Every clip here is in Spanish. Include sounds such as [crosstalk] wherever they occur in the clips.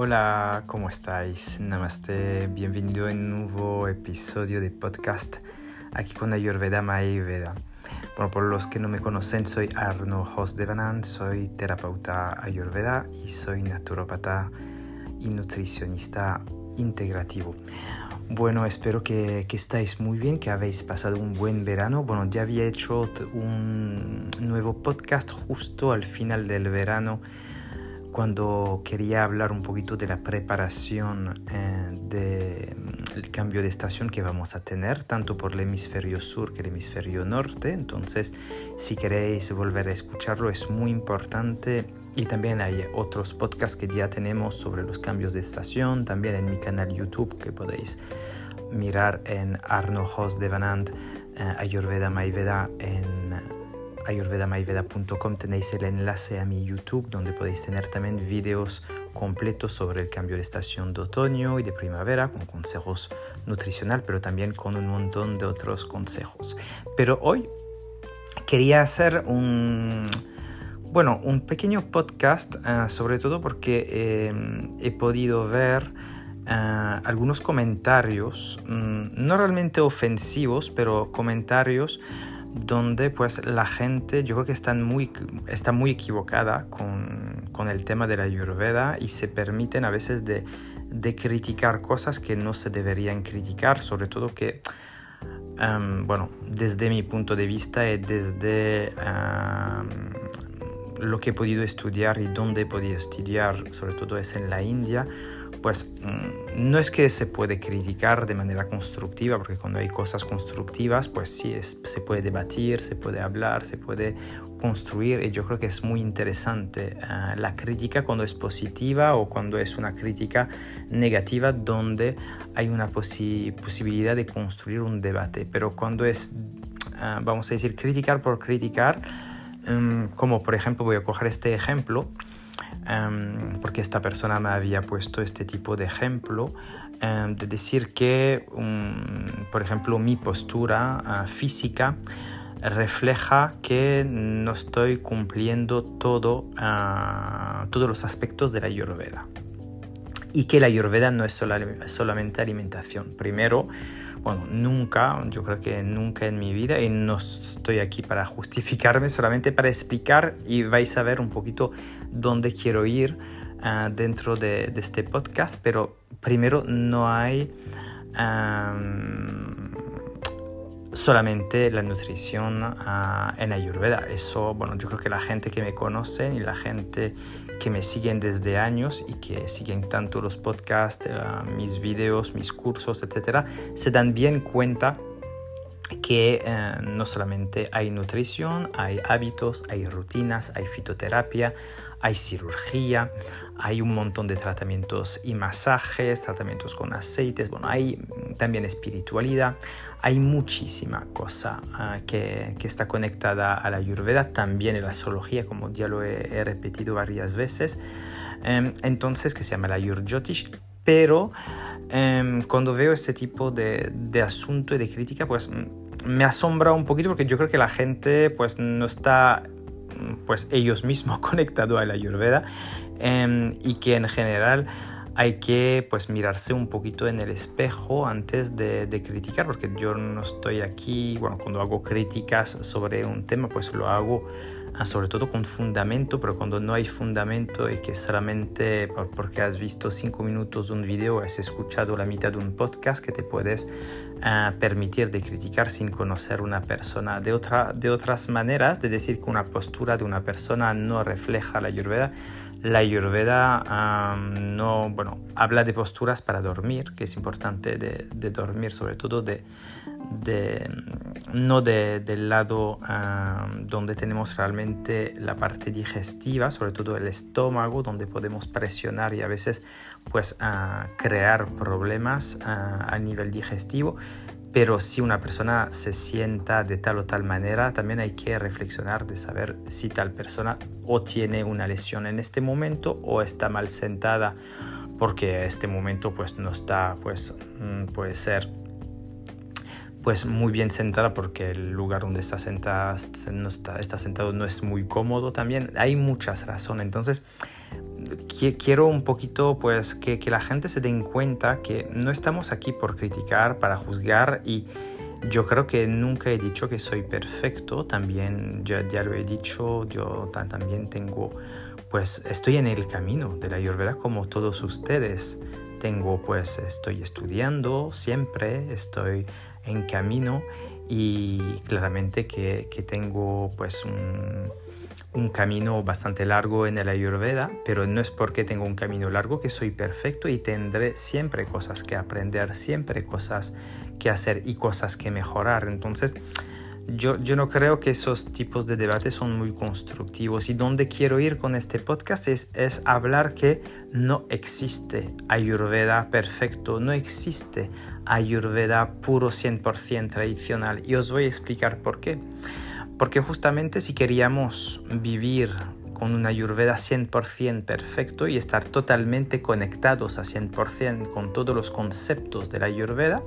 Hola, ¿cómo estáis? Namaste, bienvenido en un nuevo episodio de podcast aquí con Ayurveda Mayurveda. Bueno, por los que no me conocen, soy Arno Hosdevanand, soy terapeuta Ayurveda y soy naturópata y nutricionista integrativo. Bueno, espero que, que, estáis muy bien, que habéis pasado un buen verano. Bueno, ya había hecho un nuevo podcast justo al final del verano cuando quería hablar un poquito de la preparación eh, del cambio de estación que vamos a tener, tanto por el hemisferio sur que el hemisferio norte. Entonces, si queréis volver a escucharlo, es muy importante. Y también hay otros podcasts que ya tenemos sobre los cambios de estación, también en mi canal YouTube que podéis mirar en Arno Host de Vanand, eh, Ayurveda Maiveda en ayurvedamayveda.com tenéis el enlace a mi YouTube donde podéis tener también videos completos sobre el cambio de estación de otoño y de primavera con consejos nutricionales, pero también con un montón de otros consejos. Pero hoy quería hacer un, bueno, un pequeño podcast, uh, sobre todo porque eh, he podido ver uh, algunos comentarios, um, no realmente ofensivos, pero comentarios donde pues la gente yo creo que está muy, está muy equivocada con, con el tema de la ayurveda y se permiten a veces de, de criticar cosas que no se deberían criticar, sobre todo que, bueno, desde mi punto de vista y desde lo que he podido estudiar y donde he podido estudiar, sobre todo es en la India, pues mm, no es que se puede criticar de manera constructiva, porque cuando hay cosas constructivas, pues sí, se puede debatir, se puede hablar, se puede construir, y yo creo que es muy interesante eh, la crítica cuando es positiva o cuando es una crítica negativa, donde hay una posibilidad de construir un debate, pero cuando es, eh, vamos a decir, criticar por criticar, mm, como por ejemplo, voy a coger este ejemplo, Em, porque esta persona me había puesto este tipo de ejemplo, em, de decir que, por ejemplo, mi postura ah, física refleja que no estoy cumpliendo todo, ah, todos los aspectos de la ayurveda. Y que la ayurveda no es solamente alimentación. Primero, bueno, nunca, yo creo que nunca en mi vida, y no estoy aquí para justificarme, solamente para explicar y vais a ver un poquito dónde quiero ir uh, dentro de, este podcast, pero primero no hay solamente la nutrición uh, en Ayurveda. Eso, bueno, yo creo que la gente que me conoce y la gente que me siguen desde años y que siguen tanto los podcasts, uh, mis videos, mis cursos, etcétera, se dan bien cuenta que eh, no solamente hay nutrición, hay hábitos, hay rutinas, hay fitoterapia, hay cirugía, hay un montón de tratamientos y masajes, tratamientos con aceites, bueno, hay también espiritualidad, hay muchísima cosa uh, que, que, está conectada a la ayurveda, también la astrología, como ya lo he, repetido varias veces, um, entonces que se llama la Ayurjyotish, pero um, cuando veo este tipo de, de asunto y de crítica, pues me asombra un poquito porque yo creo que la gente pues no está pues ellos mismos [laughs] conectados a la ayurveda um, y que en general hay que pues mirarse un poquito en el espejo antes de, de, criticar porque yo no estoy aquí bueno cuando hago críticas sobre un tema pues lo hago Ah, sobre todo con fundamento, pero cuando no hay fundamento y que solamente porque has visto cinco minutos de un video, has escuchado la mitad de un podcast que te puedes permitir de criticar sin conocer una persona. De, otra, de otras maneras, de decir que una postura de una persona no refleja la ayurveda, la ayurveda no, bueno, habla de posturas para dormir, que es importante de, dormir, sobre todo de no de, del lado donde tenemos realmente la parte digestiva, sobre todo el estómago, donde podemos presionar y a veces pues uh, crear problemas a nivel digestivo. Pero si una persona se sienta de tal o tal manera, también hay que reflexionar de saber si tal persona o tiene una lesión en este momento o está mal sentada porque este momento pues no está, pues mm, puede ser pues muy bien sentada porque el lugar donde está, sentada, está sentado no es muy cómodo también. Hay muchas razones. Entonces, quiero un poquito pues que, que, la gente se den cuenta que no estamos aquí por criticar, para juzgar y yo creo que nunca he dicho que soy perfecto, también ya, ya lo he dicho, yo también tengo pues estoy en el camino de la Ayurveda como todos ustedes. Tengo pues estoy estudiando siempre, estoy en camino y claramente que, que tengo pues un un camino bastante largo en el Ayurveda, pero no es porque tengo un camino largo que soy perfecto y tendré siempre cosas que aprender, siempre cosas que hacer y cosas que mejorar. Entonces, yo, yo no creo que esos tipos de debates son muy constructivos y donde quiero ir con este podcast es, es hablar que no existe Ayurveda perfecto, no existe Ayurveda puro 100% tradicional y os voy a explicar por qué. Porque justamente si queríamos vivir con una Ayurveda 100% perfecto y estar totalmente conectados a 100% con todos los conceptos de la Ayurveda,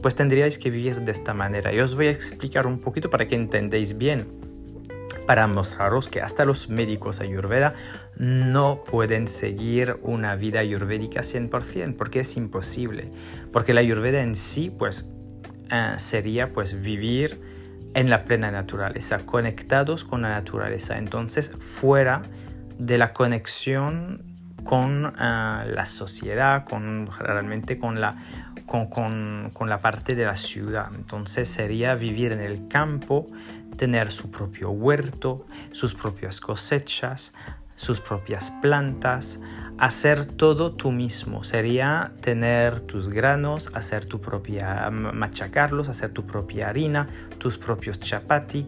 pues tendríais que vivir de esta manera. Y os voy a explicar un poquito para que entendáis bien, para mostraros que hasta los médicos Ayurveda no pueden seguir una vida ayurvédica 100%, porque es imposible. Porque la Ayurveda en sí, pues, eh, sería pues vivir en la plena naturaleza, conectados con la naturaleza. Entonces, fuera de la conexión con ah, la sociedad, con realmente con la, con, con, con la parte de la ciudad. Entonces sería vivir en el campo, tener su propio huerto, sus propias cosechas, sus propias plantas, hacer todo tú mismo. Sería tener tus granos, hacer tu propia, machacarlos, hacer tu propia harina, tus propios chapati,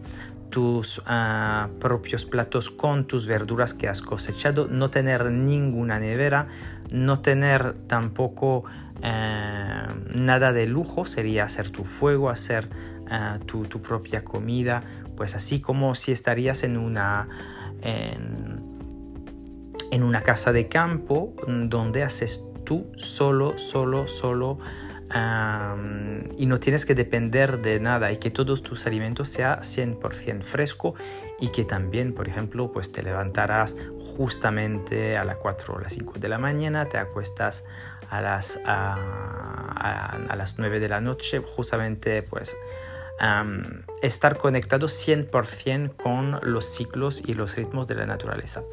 tus ah, propios platos con tus verduras que has cosechado, no tener ninguna nevera, no tener tampoco eh, nada de lujo, sería hacer tu fuego, hacer ah, tu, propia comida, pues así como si estarías en una una casa de campo donde haces tú solo, solo, solo y no tienes que depender de nada y que todos tus alimentos sea 100% fresco y que también, por ejemplo, pues te levantarás justamente a las 4 o las 5 de la mañana, te acuestas a las, a, a las 9 de la noche, justamente pues estar conectado 100% con los ciclos y los ritmos de la naturaleza.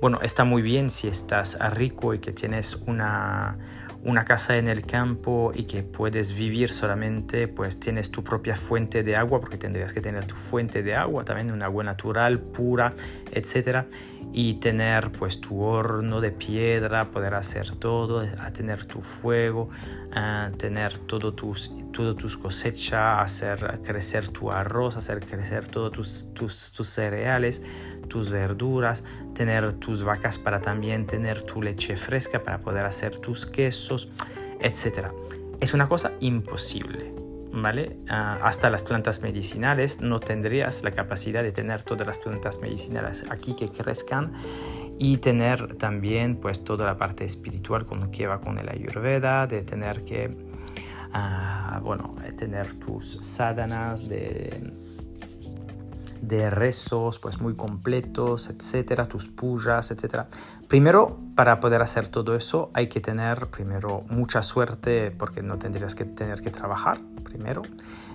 Bueno, está muy bien si estás rico y que tienes una, una casa en el campo y que puedes vivir solamente, pues tienes tu propia fuente de agua, porque tendrías que tener tu fuente de agua, también un agua natural, pura, etcétera, y tener pues tu horno de piedra, poder hacer todo, tener tu fuego, tener todo tus, todo tus cosechas, hacer crecer tu arroz, hacer crecer todos tus, tus, tus cereales, tus verduras, tener tus vacas para también tener tu leche fresca para poder hacer tus quesos, etc. Es una cosa imposible, ¿vale? Ah, hasta las plantas medicinales no tendrías la capacidad de tener todas las plantas medicinales aquí que crezcan y tener también pues toda la parte espiritual con que va con el ayurveda, de tener que, ah, bueno, tener tus sádanas de de rezos pues muy completos, etcétera, tus pullas, etcétera. Primero, para poder hacer todo eso hay que tener primero mucha suerte porque no tendrías que tener que trabajar primero.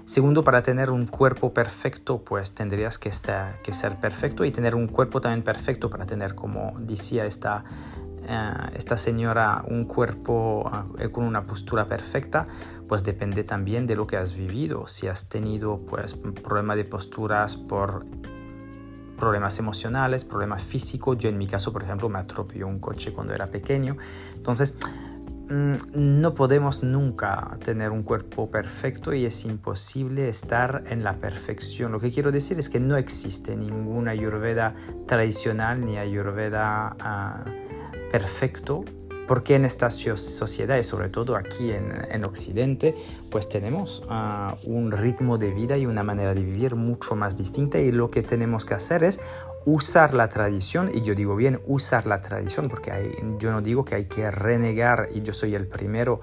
Segundo, para tener un cuerpo perfecto, pues tendrías que, estar, que ser perfecto y tener un cuerpo también perfecto para tener, como decía esta, eh, esta señora, un cuerpo eh, con una postura perfecta, pues depende también de lo que has vivido. Si has tenido pues problemas de posturas por problemas emocionales, problemas físicos. Yo en mi caso, por ejemplo, me atropelló un coche cuando era pequeño. Entonces, mm, no podemos nunca tener un cuerpo perfecto y es imposible estar en la perfección. Lo que quiero decir es que no existe ninguna ayurveda tradicional ni ayurveda uh, perfecto porque en esta sociedad y sobre todo aquí en, Occidente, pues tenemos ah, un ritmo de vida y una manera de vivir mucho más distinta y lo que tenemos que hacer es usar la tradición, y yo digo bien usar la tradición, porque yo no digo que hay que renegar, y yo soy el primero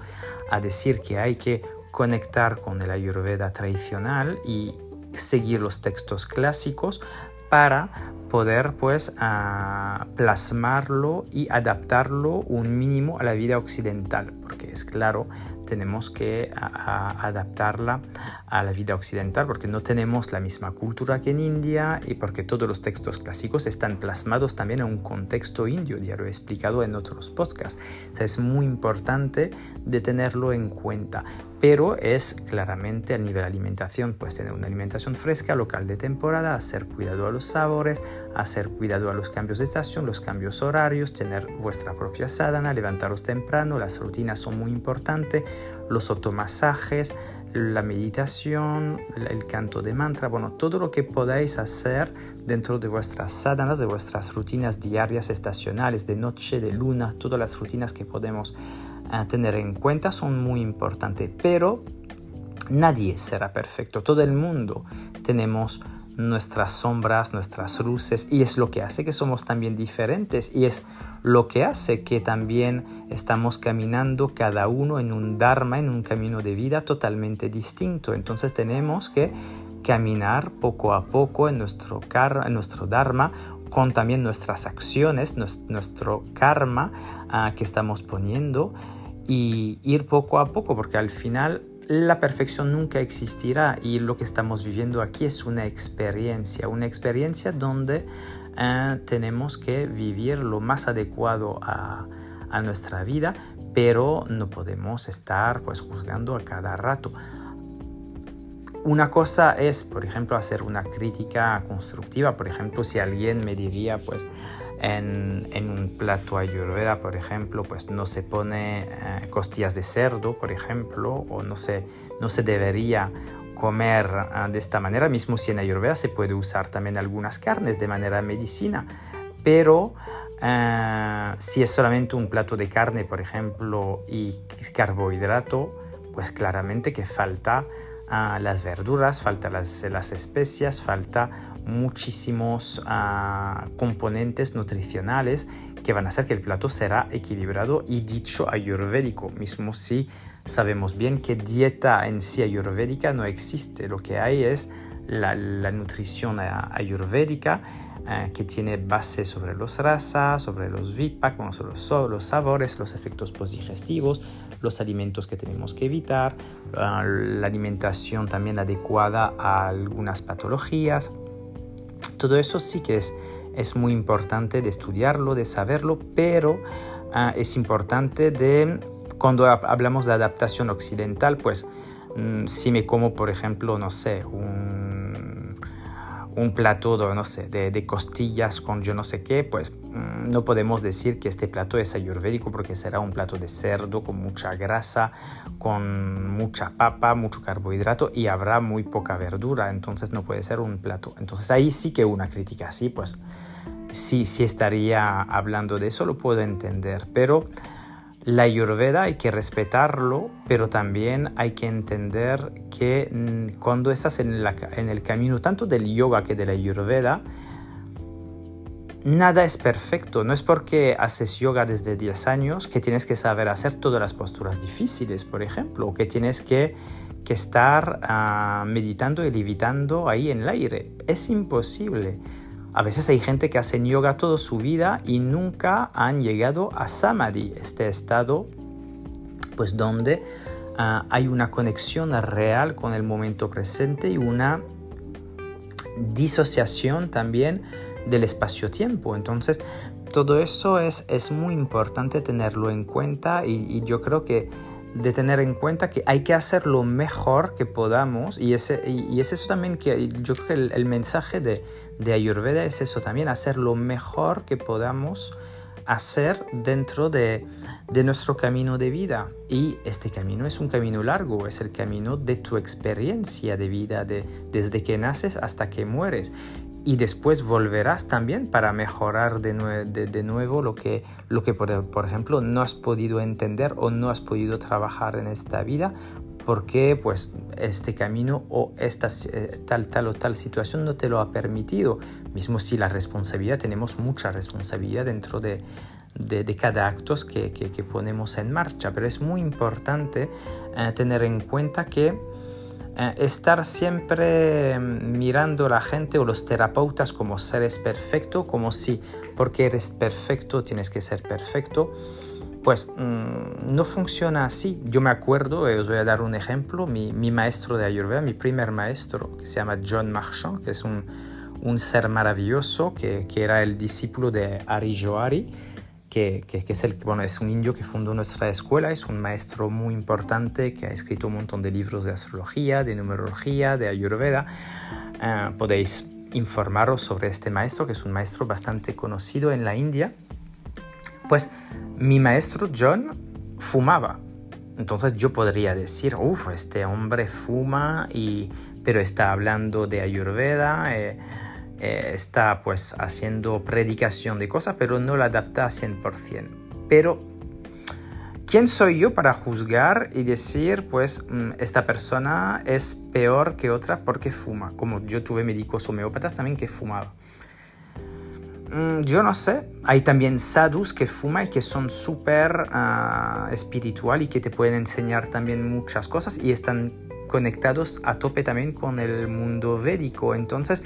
a decir que hay que conectar con el ayurveda tradicional y seguir los textos clásicos para poder pues plasmarlo y adaptarlo un mínimo a la vida occidental porque es claro tenemos que adaptarla a la vida occidental porque no tenemos la misma cultura que en India y porque todos los textos clásicos están plasmados también en un contexto indio, ya lo he explicado en otros podcasts. es muy importante de tenerlo en cuenta, pero es claramente a nivel alimentación, pues tener una alimentación fresca, local de temporada, hacer cuidado a los sabores, hacer cuidado a los cambios de estación, los cambios horarios, tener vuestra propia sadhana, levantaros temprano, las rutinas son muy importantes, los automasajes, la meditación, el canto de mantra, bueno, todo lo que podáis hacer dentro de vuestras sadhanas, de vuestras rutinas diarias, estacionales, de noche, de luna, todas las rutinas que podemos eh, tener en cuenta son muy importantes, pero nadie será perfecto, todo el mundo tenemos nuestras sombras, nuestras luces, y es lo que hace que somos también diferentes, y es lo que hace que también estamos caminando cada uno en un Dharma, en un camino de vida totalmente distinto. Entonces tenemos que caminar poco a poco en nuestro, en nuestro Dharma con también nuestras acciones, nuestro karma ah, que estamos poniendo y ir poco a poco, porque al final la perfección nunca existirá y lo que estamos viviendo aquí es una experiencia, una experiencia donde eh, tenemos que vivir lo más adecuado a, a, nuestra vida, pero no podemos estar pues juzgando a cada rato. Una cosa es, por ejemplo, hacer una crítica constructiva, por ejemplo, si alguien me diría pues en, un plato ayurveda, por ejemplo, pues no se pone eh, costillas de cerdo, por ejemplo, o no se, no se debería comer eh, de esta manera, mismo si en ayurveda se puede usar también algunas carnes de manera medicina, pero eh, si es solamente un plato de carne, por ejemplo, y carbohidrato, pues claramente que falta las verduras, falta las, especias, falta muchísimos ah, componentes nutricionales que van a hacer que el plato será equilibrado y dicho ayurvédico, mismo si sabemos bien que dieta en sí ayurvédica no existe, lo que hay es la, nutrición ayurvédica eh, que tiene base sobre los rasas, sobre los vipak, los, los sabores, los efectos postdigestivos, los alimentos que tenemos que evitar, ah, la alimentación también adecuada a algunas patologías. Todo eso sí que es, es muy importante de estudiarlo, de saberlo, pero ah, es importante de, cuando hablamos de adaptación occidental, pues mm, si me como, por ejemplo, no sé, un, un plato de, no sé, de, costillas con yo no sé qué, pues mm, no podemos decir que este plato es ayurvédico porque será un plato de cerdo con mucha grasa, con mucha papa, mucho carbohidrato y habrá muy poca verdura, entonces no puede ser un plato. Entonces ahí sí que una crítica. Así, pues sí, sí estaría hablando de eso, lo puedo entender, pero la ayurveda hay que respetarlo, pero también hay que entender que mm, cuando estás en, el camino tanto del yoga que de la ayurveda, Nada es perfecto, no es porque haces yoga desde 10 años que tienes que saber hacer todas las posturas difíciles, por ejemplo, o que tienes que, que estar ah, meditando y levitando ahí en el aire. Es imposible. A veces hay gente que hace yoga toda su vida y nunca han llegado a samadhi, este estado pues donde ah, hay una conexión real con el momento presente y una disociación también del espacio-tiempo. Entonces, todo eso es, es muy importante tenerlo en cuenta y, yo creo que de tener en cuenta que hay que hacer lo mejor que podamos y, es eso también que yo creo que el, mensaje de, de, Ayurveda es eso también, hacer lo mejor que podamos hacer dentro de, de, nuestro camino de vida. Y este camino es un camino largo, es el camino de tu experiencia de vida, de, desde que naces hasta que mueres y después volverás también para mejorar de, de, nuevo lo que, lo que por, por, ejemplo, no has podido entender o no has podido trabajar en esta vida porque pues este camino o esta eh, tal, tal o tal situación no te lo ha permitido. Mismo si la responsabilidad, tenemos mucha responsabilidad dentro de, de, cada acto que, que, ponemos en marcha. Pero es muy importante eh, tener en cuenta que eh, estar siempre mirando a la gente o los terapeutas como seres perfectos, como si porque eres perfecto tienes que ser perfecto, pues mm, no funciona así. Yo me acuerdo, eh, os voy a dar un ejemplo, mi, maestro de Ayurveda, mi primer maestro, que se llama John Marchand, que es un, un ser maravilloso, que, que, era el discípulo de Ari Johari, que, que, es, el, bueno, es un indio que fundó nuestra escuela, es un maestro muy importante que ha escrito un montón de libros de astrología, de numerología, de ayurveda. Eh, podéis informaros sobre este maestro, que es un maestro bastante conocido en la India. Pues mi maestro John fumaba. Entonces yo podría decir, uff, este hombre fuma, y, pero está hablando de ayurveda. Eh, eh, está pues haciendo predicación de cosas, pero no la adapta a 100%. Pero, ¿quién soy yo para juzgar y decir, pues, mm, esta persona es peor que otra porque fuma? Como yo tuve médicos homeópatas también que fumaban. Mm, yo no sé, hay también sadhus que fuman y que son súper uh, espiritual y que te pueden enseñar también muchas cosas y están conectados a tope también con el mundo védico. Entonces,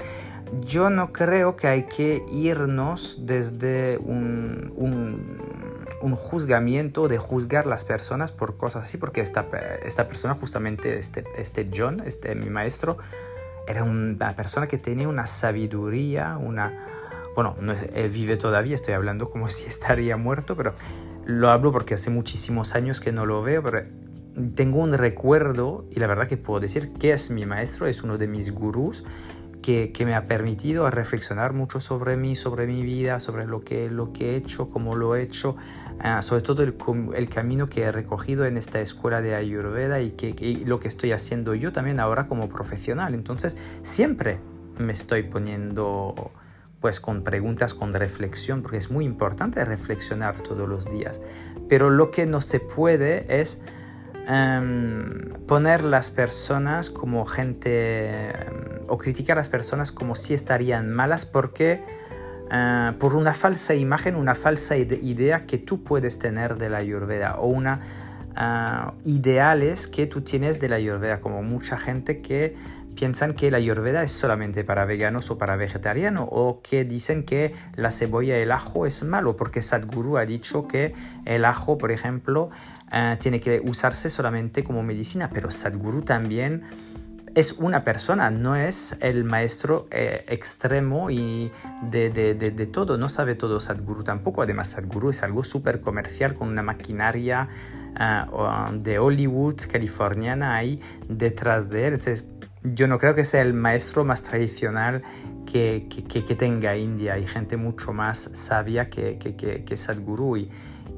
yo no creo que hay que irnos desde un, un, juzgamiento de juzgar las personas por cosas así, porque esta, esta persona, justamente este, este John, este, mi maestro, era una persona que tenía una sabiduría, una... Bueno, no, él vive todavía, estoy hablando como [laughs] si estaría muerto, pero lo hablo porque hace muchísimos años que no lo veo, pero tengo un recuerdo y la verdad que puedo decir que es mi maestro, es uno de mis gurús que, me ha permitido reflexionar mucho sobre mí, sobre mi vida, sobre lo que, lo que he hecho, cómo lo he hecho, ah, sobre todo el, el, camino que he recogido en esta escuela de Ayurveda y, que, lo que estoy haciendo yo también ahora como profesional. Entonces, siempre me estoy poniendo pues con preguntas, con reflexión, porque es muy importante reflexionar todos los días. Pero lo que no se puede es Em, poner las personas como gente em, o criticar a las personas como si estarían malas porque eh, por una falsa imagen, una falsa idea que tú puedes tener de la ayurveda o una uh, ideales que tú tienes de la ayurveda, como mucha gente que piensan que la ayurveda es solamente para veganos o para vegetarianos o que dicen que la cebolla y el ajo es malo porque Sadhguru ha dicho que el ajo, por ejemplo, eh, tiene que usarse solamente como medicina, pero Sadhguru también es una persona, no es el maestro eh, extremo y de, de, de, todo, no sabe todo Sadhguru tampoco. Además, Sadhguru es algo súper comercial con una maquinaria eh, de Hollywood californiana ahí detrás de él. Entonces, yo no creo que sea el maestro más tradicional que, que, tenga India. Hay gente mucho más sabia que, que Sadhguru. Y,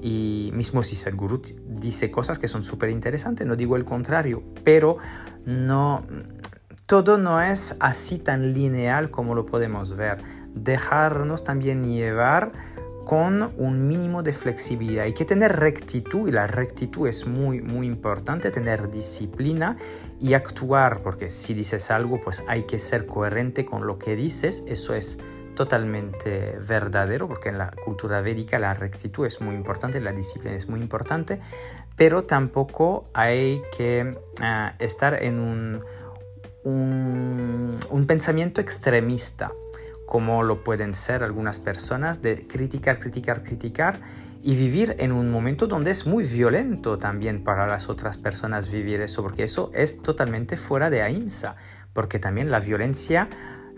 y mismo si Sadhguru dice cosas que son súper interesantes, no digo el contrario, pero no, todo no es así tan lineal como lo podemos ver. Dejarnos también llevar con un mínimo de flexibilidad. Hay que tener rectitud y la rectitud es muy, muy importante, tener disciplina y actuar, porque si dices algo, pues hay que ser coherente con lo que dices, eso es totalmente verdadero, porque en la cultura védica la rectitud es muy importante, la disciplina es muy importante, pero tampoco hay que ah, estar en un, un, un, pensamiento extremista, como lo pueden ser algunas personas, de criticar, criticar, criticar y vivir en un momento donde es muy violento también para las otras personas vivir eso, porque eso es totalmente fuera de ahimsa, porque también la violencia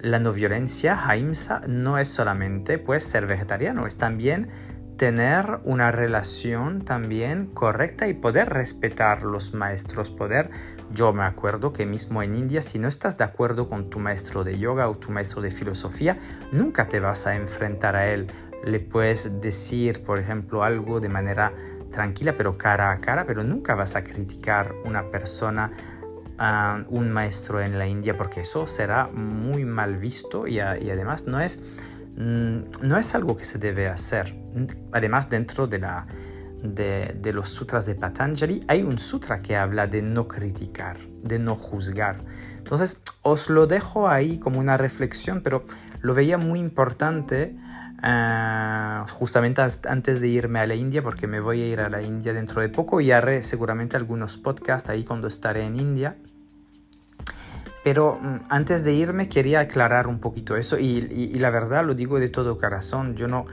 la no violencia, Haimsa, no es solamente pues ser vegetariano, es también tener una relación también correcta y poder respetar los maestros, poder, yo me acuerdo que mismo en India, si no estás de acuerdo con tu maestro de yoga o tu maestro de filosofía, nunca te vas a enfrentar a él. Le puedes decir, por ejemplo, algo de manera tranquila, pero cara a cara, pero nunca vas a criticar una persona a un maestro en la India porque eso será muy mal visto y, además no es, mm, no es algo que se debe hacer. Además dentro de, la, de, los sutras de Patanjali hay un sutra que habla de no criticar, de no juzgar. Entonces os lo dejo ahí como una reflexión, pero lo veía muy importante ah, justamente antes de irme a la India, porque me voy a ir a la India dentro de poco y haré seguramente algunos podcasts ahí cuando estaré en India. Pero mm, antes de irme quería aclarar un poquito eso y la verdad lo digo de todo corazón, yo no,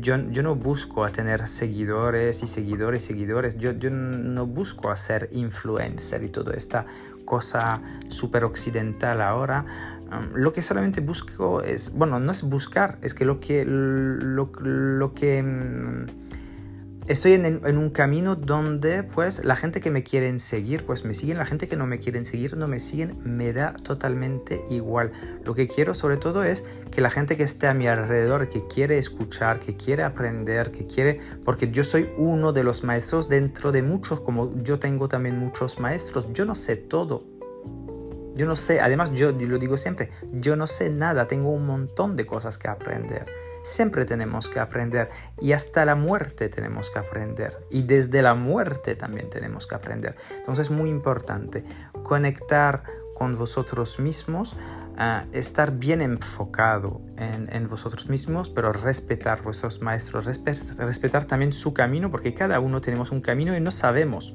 yo, yo, no busco a tener seguidores y seguidores y seguidores. Yo, yo no busco a ser influencer y toda esta cosa súper occidental ahora. Um, lo que solamente busco es, bueno, no es buscar, es que lo que, lo, lo que mm, estoy en, un camino donde pues la gente que me quieren seguir pues me siguen, la gente que no me quieren seguir no me siguen, me da totalmente igual. Lo que quiero sobre todo es que la gente que esté a mi alrededor, que quiere escuchar, que quiere aprender, que quiere, porque yo soy uno de los maestros dentro de muchos, como yo tengo también muchos maestros, yo no sé todo. Yo no sé, además yo lo digo siempre, yo no sé nada, tengo un montón de cosas que aprender. Siempre tenemos que aprender y hasta la muerte tenemos que aprender y desde la muerte también tenemos que aprender. Entonces es muy importante conectar con vosotros mismos, ah, estar bien enfocado en, vosotros mismos, pero respetar vuestros maestros, respetar también su camino, porque cada uno tenemos un camino y no sabemos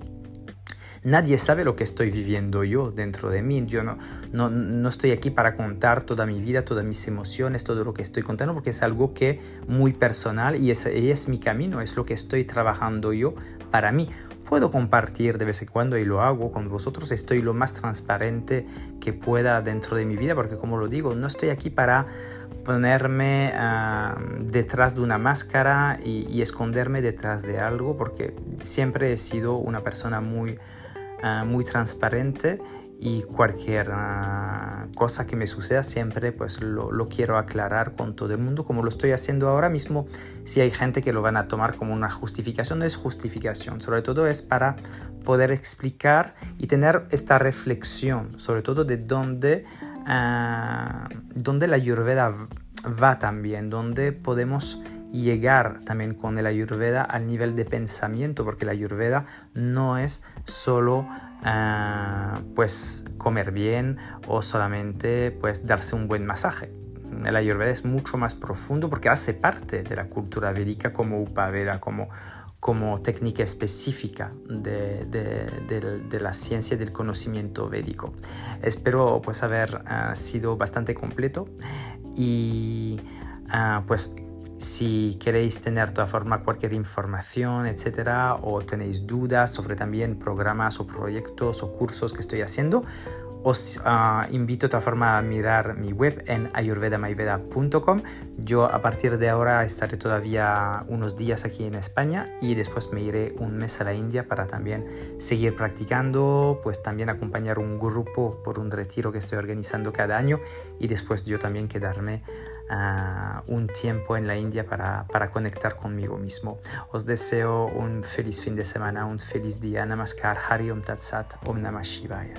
Nadie sabe lo que estoy viviendo yo dentro de mí. Yo no, no, no, estoy aquí para contar toda mi vida, todas mis emociones, todo lo que estoy contando, porque es algo que muy personal y es, es mi camino, es lo que estoy trabajando yo para mí. Puedo compartir de vez en cuando y lo hago con vosotros. Estoy lo más transparente que pueda dentro de mi vida, porque como lo digo, no estoy aquí para ponerme ah, detrás de una máscara y, y, esconderme detrás de algo, porque siempre he sido una persona muy Ah, muy transparente y cualquier ah, cosa que me suceda siempre pues lo, lo, quiero aclarar con todo el mundo como lo estoy haciendo ahora mismo. Si hay gente que lo van a tomar como una justificación no es justificación. Sobre todo es para poder explicar y tener esta reflexión sobre todo de dónde, uh, dónde la ayurveda va también dónde podemos llegar también con el ayurveda al nivel de pensamiento, porque la ayurveda no es solo ah, pues comer bien o solamente pues darse un buen masaje. El ayurveda es mucho más profundo porque hace parte de la cultura védica como upaveda, como, como técnica específica de, de, la ciencia del conocimiento védico. Espero pues haber ah, sido bastante completo y uh, pues si queréis tener de toda forma cualquier información, etcétera, o tenéis dudas sobre también programas o proyectos o cursos que estoy haciendo, os ah, invito de toda forma a mirar mi web en ayurvedamayveda.com. Yo a partir de ahora estaré todavía unos días aquí en España y después me iré un mes a la India para también seguir practicando, pues también acompañar un grupo por un retiro que estoy organizando cada año y después yo también quedarme Ah, un tiempo en la India para, para, conectar conmigo mismo. Os deseo un feliz fin de semana, un feliz día. Namaskar, Hari Om Tat Sat, Om Namah Shivaya.